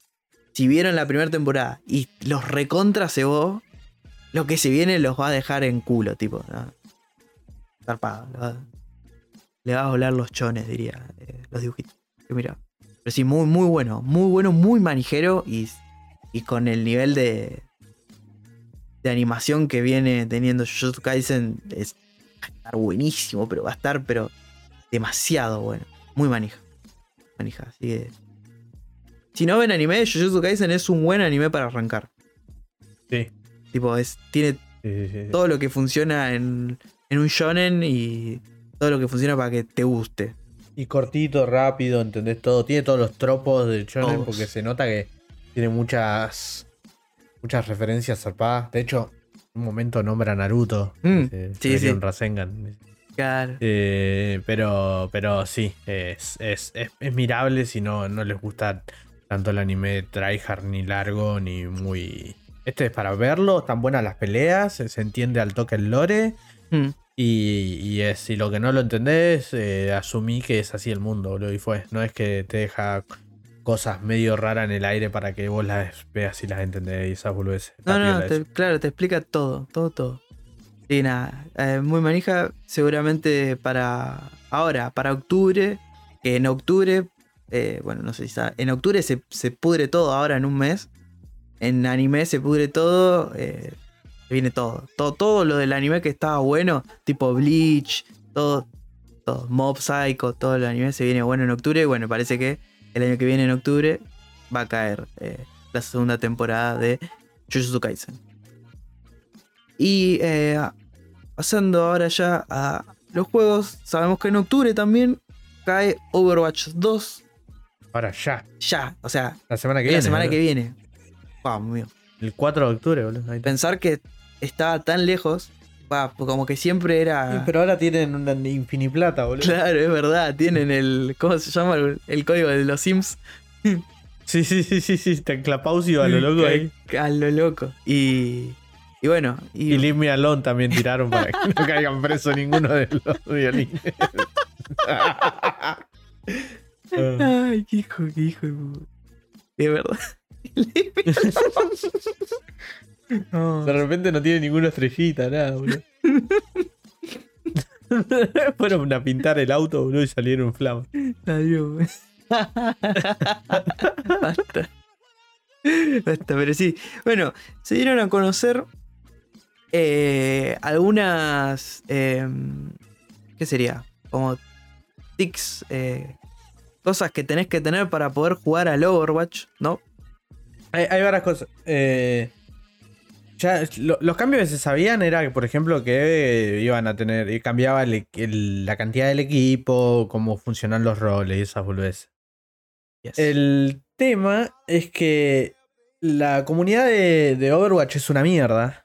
si vieron la primera temporada y los recontra cebó, lo que se viene los va a dejar en culo, tipo. ¿no? Zarpado. le va- le va a volar los chones, diría. eh, los dibujitos. Que mira. Pero sí, muy, muy bueno. Muy bueno, muy manijero y, y con el nivel de, de animación que viene teniendo Jujutsu Kaisen es, va a estar buenísimo, pero va a estar pero demasiado bueno. Muy manija. Manija, así que... Si no ven anime, Jujutsu Kaisen es un buen anime para arrancar. Sí. Tipo, es, tiene Sí, sí, sí. todo lo que funciona en, en un shonen y todo lo que funciona para que te guste. Y cortito, rápido, ¿entendés todo? Tiene todos los tropos del shonen Todos. porque se nota que tiene muchas muchas referencias zarpadas. De hecho, en un momento nombra a Naruto. Mm, sí, sí. un Rasengan. Claro. Eh, pero, pero sí, es, es, es, es mirable si no, no les gusta tanto el anime tryhard ni largo ni muy... Este es para verlo, están buenas las peleas, se, entiende al toque el lore Mm. y, y es, si lo que no lo entendés, eh, asumí que es así el mundo, boludo, y fue. No es que te deja cosas medio raras en el aire para que vos las veas y las entendés y esas boludeces. No, no, te- claro, te explica todo, todo, todo. Y nada, eh, muy manija, seguramente para ahora, para octubre, que en octubre, eh, bueno, no sé si está, en octubre se, se pudre todo ahora en un mes. En anime se pudre todo, eh, viene todo, todo, todo lo del anime que estaba bueno, tipo Bleach, todo, todo, Mob Psycho, todo el anime se viene bueno en octubre. Y bueno, parece que el año que viene en octubre va a caer eh, la segunda temporada de Jujutsu Kaisen. Y eh, pasando ahora ya a los juegos, sabemos que en octubre también cae Overwatch 2. Ahora ya, Ya, o sea, la semana que la viene. semana boludo. que viene. Wow, mío. El 4 de octubre, boludo. Pensar que estaba tan lejos, va, como que siempre era. Sí, pero ahora tienen una infiniplata, boludo. Claro, es verdad, tienen el. ¿Cómo se llama? El, el código de los Sims. Sí, sí, sí, sí, sí, está en Clapausio a lo loco ahí. A lo loco. Y. Y bueno, y, Y Leave Me Alone también tiraron para que no caigan preso ninguno de los violines. Ay, qué hijo, qué hijo. de verdad. No. De repente no tiene ninguna estrellita, nada, boludo. Fueron a pintar el auto, boludo, y salieron en flamas. Adiós. Basta. Basta, pero sí. Bueno, se dieron a conocer eh, algunas. eh, ¿Qué sería? Como tics. eh, cosas que tenés que tener para poder jugar al Overwatch, ¿no? Hay, hay varias cosas. Ya, lo- los cambios que se sabían era que, por ejemplo, que iban a tener. y Cambiaba el- el- la cantidad del equipo, cómo funcionan los roles y esas boludeces. El tema es que la comunidad de, de Overwatch es una mierda.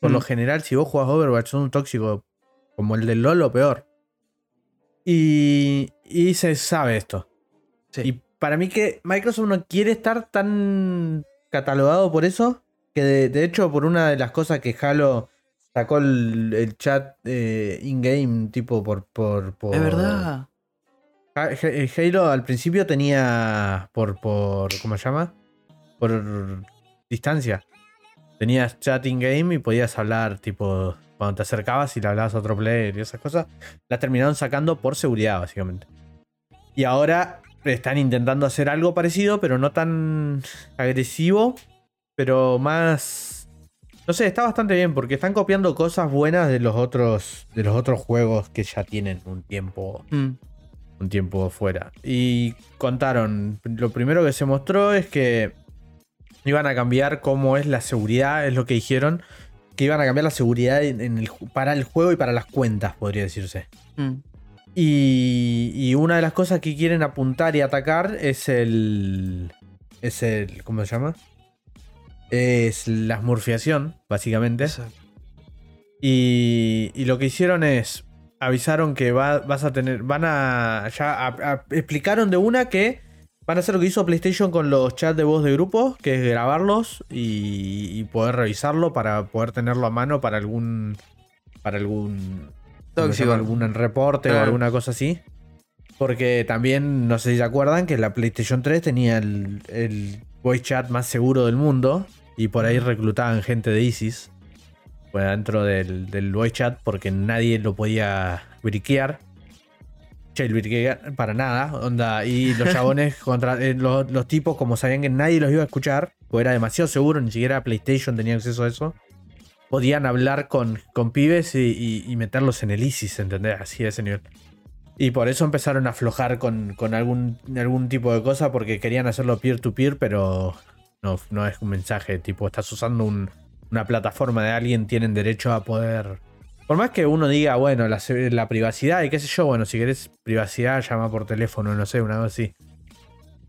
Por lo general, si vos jugás Overwatch, son un tóxico como el del LoL o peor. Y, y se sabe esto. Sí. Y para mí que Microsoft no quiere estar tan catalogado por eso, que de, de hecho por una de las cosas que Halo sacó el, el chat eh, in-game, tipo por, por, por... Es verdad. Ha- Halo al principio tenía por, por ¿cómo se llama? Por distancia. Tenías chat in-game y podías hablar, tipo, cuando te acercabas y le hablabas a otro player y esas cosas. Las terminaron sacando por seguridad, básicamente. Y ahora están intentando hacer algo parecido, pero no tan agresivo, pero más... No sé, está bastante bien porque están copiando cosas buenas de los otros, de los otros juegos que ya tienen un tiempo Mm. un tiempo fuera. Y contaron, lo primero que se mostró es que iban a cambiar cómo es la seguridad, es lo que dijeron, que iban a cambiar la seguridad en- en el ju- para el juego y para las cuentas, podría decirse. Mm. Y, y una de las cosas que quieren apuntar y atacar es el... Es el... ¿Cómo se llama? Es la smurfiación, básicamente. Exacto. Y, y lo que hicieron es. Avisaron que va- vas a tener. Van a. Ya a- a- explicaron de una que van a hacer lo que hizo PlayStation con los chats de voz de grupo, que es grabarlos y, y poder revisarlo para poder tenerlo a mano para algún. Para algún. Algún reporte o alguna cosa así. Porque también, no sé si se acuerdan, que la PlayStation 3 tenía el, el voice chat más seguro del mundo. Y por ahí reclutaban gente de ISIS. Pues dentro del, del voice chat porque nadie lo podía briquear. Para nada. Onda. Y los chabones contra eh, los, los tipos, como sabían que nadie los iba a escuchar, pues era demasiado seguro, ni siquiera PlayStation tenía acceso a eso. Podían hablar con, con pibes y, y- y meterlos en el ISIS, ¿entendés? Así de ese nivel. Y por eso empezaron a aflojar con, con algún, algún tipo de cosa porque querían hacerlo peer-to-peer, pero no, no es un mensaje. Tipo, estás usando un- una plataforma de alguien, tienen derecho a poder. Por más que uno diga, bueno, la, privacidad y qué sé yo, bueno, si querés privacidad, llama por teléfono, no sé, una cosa así.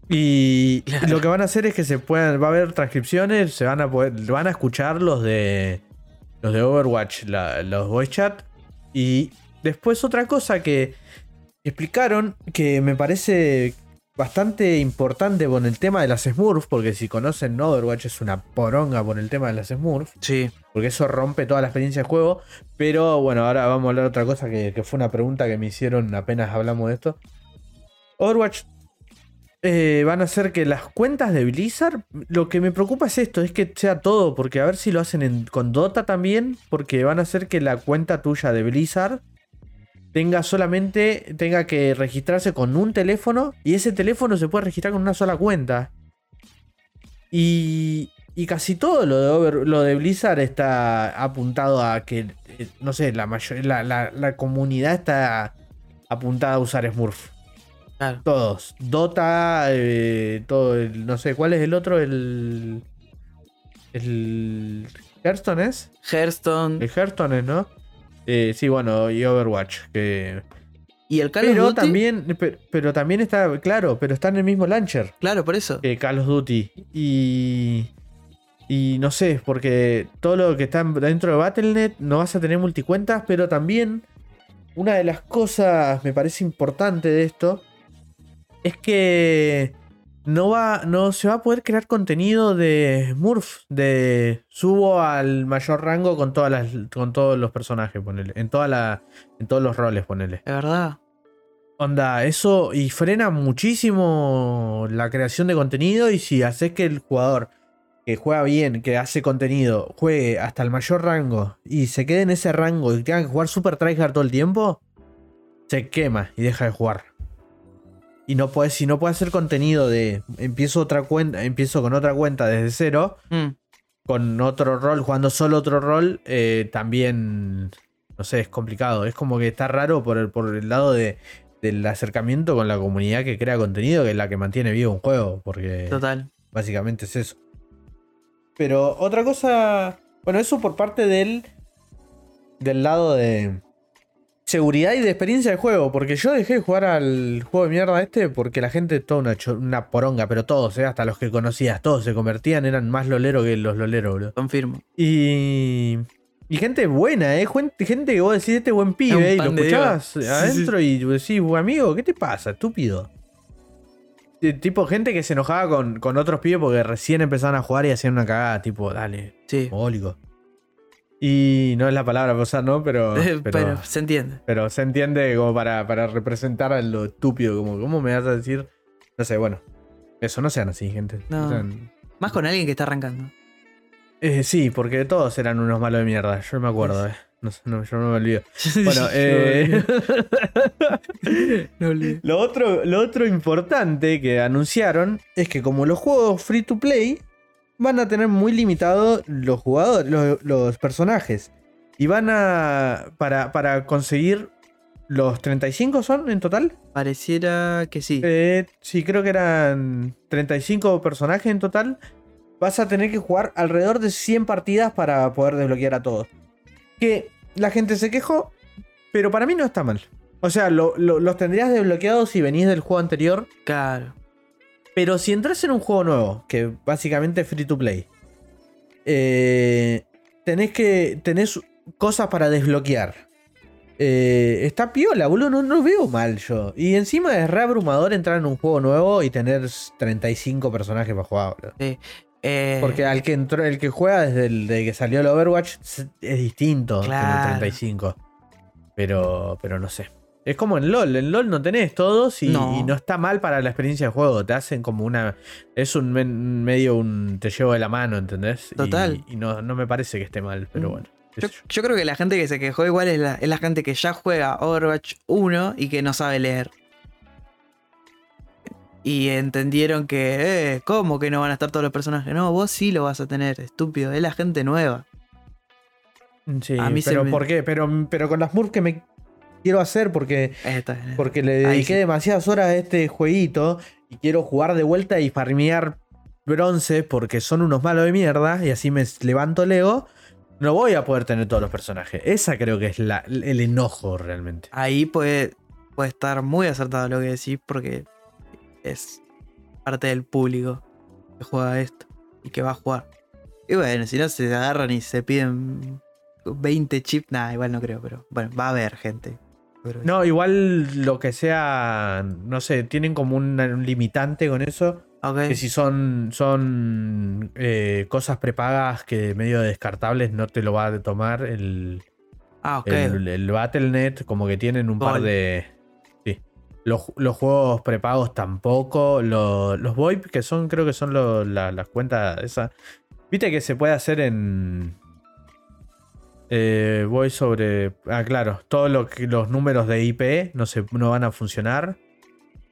Y Claro. lo que van a hacer es que se puedan, va a haber transcripciones, se van a poder, van a escuchar los de los de Overwatch, la- los voice chat. Y después otra cosa que explicaron que me parece bastante importante con el tema de las Smurfs, porque si conocen Overwatch es una poronga por el tema de las Smurfs, Sí. porque eso rompe toda la experiencia de juego. Pero bueno, ahora vamos a hablar de otra cosa que, que fue una pregunta que me hicieron apenas hablamos de esto. Overwatch eh, van a hacer que las cuentas de Blizzard, lo que me preocupa es esto, es que sea todo, porque a ver si lo hacen en- con Dota también, porque van a hacer que la cuenta tuya de Blizzard tenga solamente, tenga que registrarse con un teléfono y ese teléfono se puede registrar con una sola cuenta. Y, y casi todo lo de, Over- lo de Blizzard está apuntado a que, eh, no sé, la, mayor, la, la- la comunidad está apuntada a usar Smurf. Claro. Todos. Dota, eh, todo el, no sé, ¿cuál es el otro? El... El... Hearthstone es? Hearthstone. El Hearthstone es, ¿no? Eh, sí, bueno, y Overwatch. Que... Y el Call of Pero Duty. también, pero, pero también está, claro, pero está en el mismo launcher Claro, por eso. que Call of Duty. Y. Y no sé, porque todo lo que está dentro de Battle.net no vas a tener multicuentas, pero también una de las cosas me parece importante de esto es que no va no se va a poder crear contenido de Smurf de subo al mayor rango con todas las con todos los personajes ponele en toda la en todos los roles ponele Es verdad. Onda, eso y frena muchísimo la creación de contenido y si haces que el jugador que juega bien, que hace contenido, juegue hasta el mayor rango y se quede en ese rango y tenga que jugar super tryhard todo el tiempo, se quema y deja de jugar. Y no puedes, si no puedes hacer contenido de empiezo otra cuenta, empiezo con otra cuenta desde cero, Mm, con otro rol, jugando solo otro rol, eh, también no sé, es complicado. Es como que está raro por el, por el lado de, del acercamiento con la comunidad que crea contenido, que es la que mantiene vivo un juego. Porque total. básicamente es eso. Pero otra cosa. Bueno, eso por parte del. Del lado de. Seguridad y de experiencia de juego. Porque yo dejé de jugar al juego de mierda este. Porque la gente toda una, una poronga. Pero todos, ¿eh? hasta los que conocías, todos se convertían. Eran más loleros que los loleros, boludo. Confirmo. Y. Y gente buena, ¿eh? Gente que vos decís, este buen pibe, un y lo escuchabas Dios. Sí, adentro y vos decís, amigo, ¿qué te pasa? Estúpido. Eh, Tipo gente que se enojaba con, con otros pibes porque recién empezaban a jugar y hacían una cagada, tipo, dale, Sí. mogólico. Y no es la palabra usar, ¿no? Pero, pero, Pero se entiende. pero se entiende como para, para representar a lo estúpido, como, ¿cómo me vas a decir? No sé, bueno. Eso, no sean así, gente. No. Más con alguien que está arrancando. Eh, sí, porque todos eran unos malos de mierda. Yo me acuerdo, eh. No, no, yo no me olvido. Bueno, eh, No lo, otro, lo otro importante que anunciaron es que como los juegos free to play van a tener muy limitados los jugadores, los, los personajes. Y van a. Para, para conseguir. ¿Los 35 son en total? Pareciera que sí. Eh, sí, creo que eran 35 personajes en total. Vas a tener que jugar alrededor de 100 partidas para poder desbloquear a todos. Que la gente se quejó, pero para mí no está mal. O sea, lo- lo- los tendrías desbloqueados si venís del juego anterior. Claro. Pero si entras en un juego nuevo, que básicamente es free to play, eh, tenés que. tenés cosas para desbloquear. Eh, está piola, boludo, no, no veo mal yo. Y encima es re abrumador entrar en un juego nuevo y tener 35 personajes para jugar, boludo. Eh, Porque al que entró, el que juega desde el de que salió el Overwatch es distinto que en el Claro. 35. Pero, pero no sé. Es como en LOL. En LOL no tenés todos y No. y no, está mal para la experiencia de juego. Te hacen como una. Es un medio un. Te llevo de la mano, ¿entendés? Total. Y, no, no me parece que esté mal, pero Mm. bueno. Yo, creo que la gente que se quejó igual es la, es la gente que ya juega Overwatch 1 y que no sabe leer. Y entendieron que, eh, ¿cómo que no van a estar todos los personajes? No, vos sí lo vas a tener, estúpido. Es la gente nueva. Sí, a mí se pero me- ¿por qué? Pero, pero con las moves que me quiero hacer porque. Porque le dediqué sí. demasiadas horas a este jueguito y quiero jugar de vuelta y farmear bronce porque son unos malos de mierda y así me levanto el ego. No voy a poder tener todos los personajes. Esa creo que es la- el enojo realmente. Ahí puede, puede estar muy acertado lo que decís porque es parte del público que juega esto y que va a jugar. Y bueno, si no se agarran y se piden 20 chips, nada, igual no creo, pero bueno, va a haber gente. Pero- No, igual lo que sea, no sé, tienen como un, un limitante con eso. Ok. Que si son, son eh, cosas prepagas que medio descartables no te lo va a tomar el, Ah. El, el Battle.net, como que tienen un par de. Sí. Los, los juegos prepagos tampoco. Los, los VoIP, que son, creo que son lo- la- las cuentas. Esa. Viste que se puede hacer en. Eh, voy sobre. Ah, claro. Todos lo los números de IP no, se, no van a funcionar.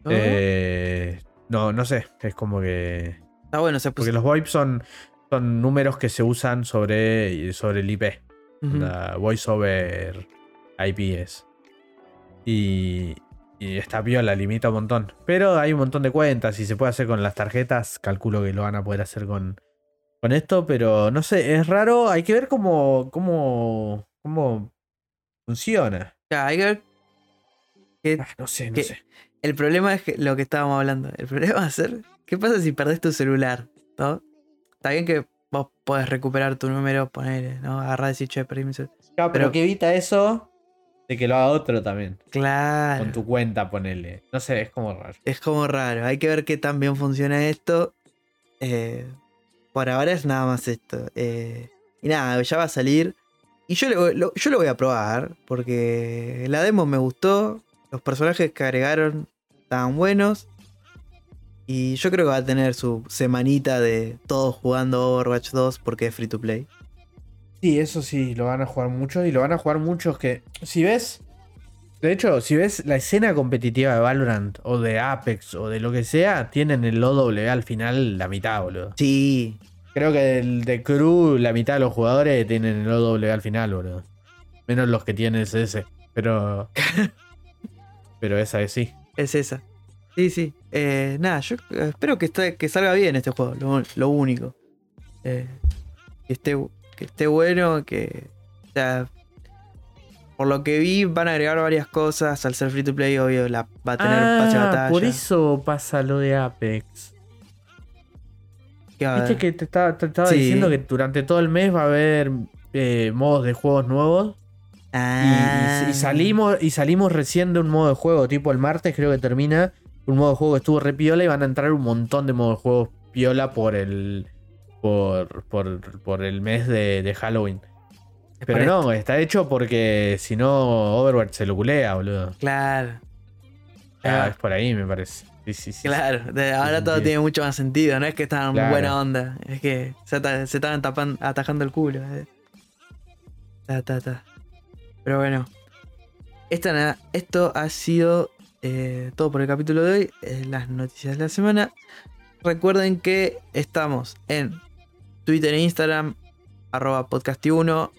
Eh, no, no sé. Es como que. Está bueno, se Porque los VoIP son, son números que se usan sobre, sobre el IP. La voice over IPS. Y, y está piola, limita un montón. Pero hay un montón de cuentas y se puede hacer con las tarjetas. Calculo que lo van a poder hacer con, con esto, pero no sé, es raro. Hay que ver cómo, cómo, cómo funciona. Ya, hay que ver que Ah, no sé, no sé. el problema es que lo que estábamos hablando. El problema va a ser, ¿qué pasa si perdés tu celular? ¿No? Está bien que vos podés recuperar tu número, poner, ¿no? Agarrar y decir, che, perdí mi celular. Claro, pero- pero que evita eso de que lo haga otro también. Claro. Con tu cuenta, ponele. No sé, es como raro. Es como raro. Hay que ver qué tan bien funciona esto. Eh, por ahora es nada más esto. Eh, y nada, ya va a salir. Y yo lo, yo lo voy a probar. Porque la demo me gustó. Los personajes que agregaron estaban buenos. Y yo creo que va a tener su semanita de todos jugando Overwatch 2 porque es free to play. Sí, eso sí, lo van a jugar muchos y lo van a jugar muchos que, si ves, De hecho, si ves la escena competitiva de Valorant o de Apex o de lo que sea, tienen el OW al final la mitad, boludo. Sí. Creo que del de Crew la mitad de los jugadores tienen el OW al final, boludo. Menos los que tienen SS. Pero. pero esa es sí. Es esa. Sí, sí. Eh, nada, yo eh, espero que, esté- que salga bien este juego, lo, lo único. Eh, que, esté, que esté bueno, que. O sea, por lo que vi, van a agregar varias cosas. Al ser free to play, obvio, la, va a tener un pase de batalla. Ah, por eso pasa lo de Apex. Viste que te estaba, te estaba Sí. diciendo que durante todo el mes va a haber eh, modos de juegos nuevos. Y- Ah. Y, y salimos, y salimos recién de un modo de juego, tipo el martes creo que termina. Un modo de juego que estuvo re piola y van a entrar un montón de modos de juegos piola por el. por, por, por el mes de, de Halloween. Pero no, esto. está hecho porque si no, Overwatch se lo culea, boludo. Claro. Ah. es por ahí, me parece. Sí, sí, sí. Claro, de- ahora todo tiene mucho más sentido, no es que están Claro. buena onda, es que se, se estaban atajando el culo. eh. Ta, ta, ta. Pero bueno, esta, esto ha sido eh, todo por el capítulo de hoy, eh, las noticias de la semana. Recuerden que estamos en Twitter e Instagram, arroba podcasti1.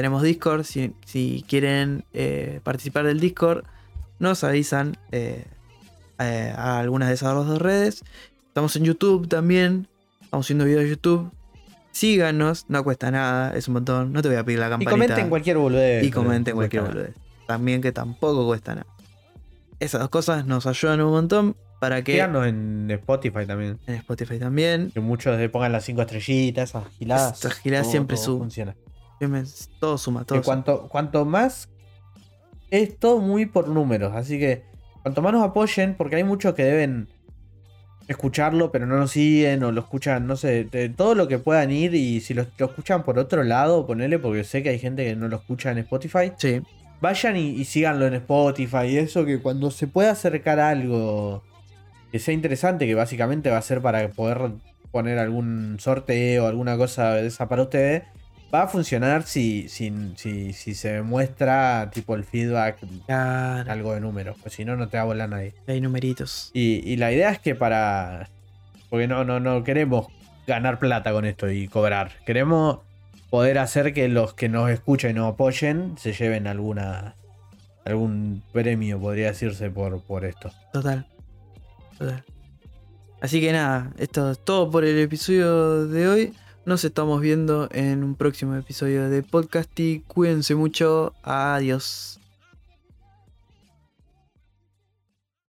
Tenemos Discord, si, si quieren eh, participar del Discord, nos avisan. eh, eh, a algunas de esas dos redes. Estamos en YouTube también. Estamos haciendo videos de YouTube. Síganos, no cuesta nada, es un montón. No te voy a pedir la Y campanita. comenten cualquier boludez. Y comenten cualquier boludez. También que tampoco cuesta nada. Esas dos cosas nos ayudan un montón para que Síganos en Spotify también. en Spotify también. Que muchos le pongan las cinco estrellitas, esas giladas. Esas giladas Todo- siempre todo suman. funciona. Todo suma, Que todo suma. cuanto, cuanto más. Es todo muy por números. Así que cuanto más nos apoyen, porque hay muchos que deben escucharlo, pero no lo siguen o lo escuchan, no sé, de todo lo que puedan ir. Y si lo, lo escuchan por otro lado, ponele, porque sé que hay gente que no lo escucha en Spotify. Sí, Vayan y, y síganlo en Spotify y eso que cuando se pueda acercar algo que sea interesante, que básicamente va a ser para poder poner algún sorteo, alguna cosa de esa para ustedes, va a funcionar si, si, si, si se muestra tipo el feedback, claro. algo de números, pues si no, no te va a volar nadie. Hay numeritos. Y, y la idea es que para... Porque no, no, no queremos ganar plata con esto y cobrar. Queremos poder hacer que los que nos escuchen y nos apoyen se lleven alguna algún premio, podría decirse, por, por esto. Total. Total. Así que nada, esto es todo por el episodio de hoy. Nos estamos viendo en un próximo episodio de Podcasty. Cuídense mucho. Adiós.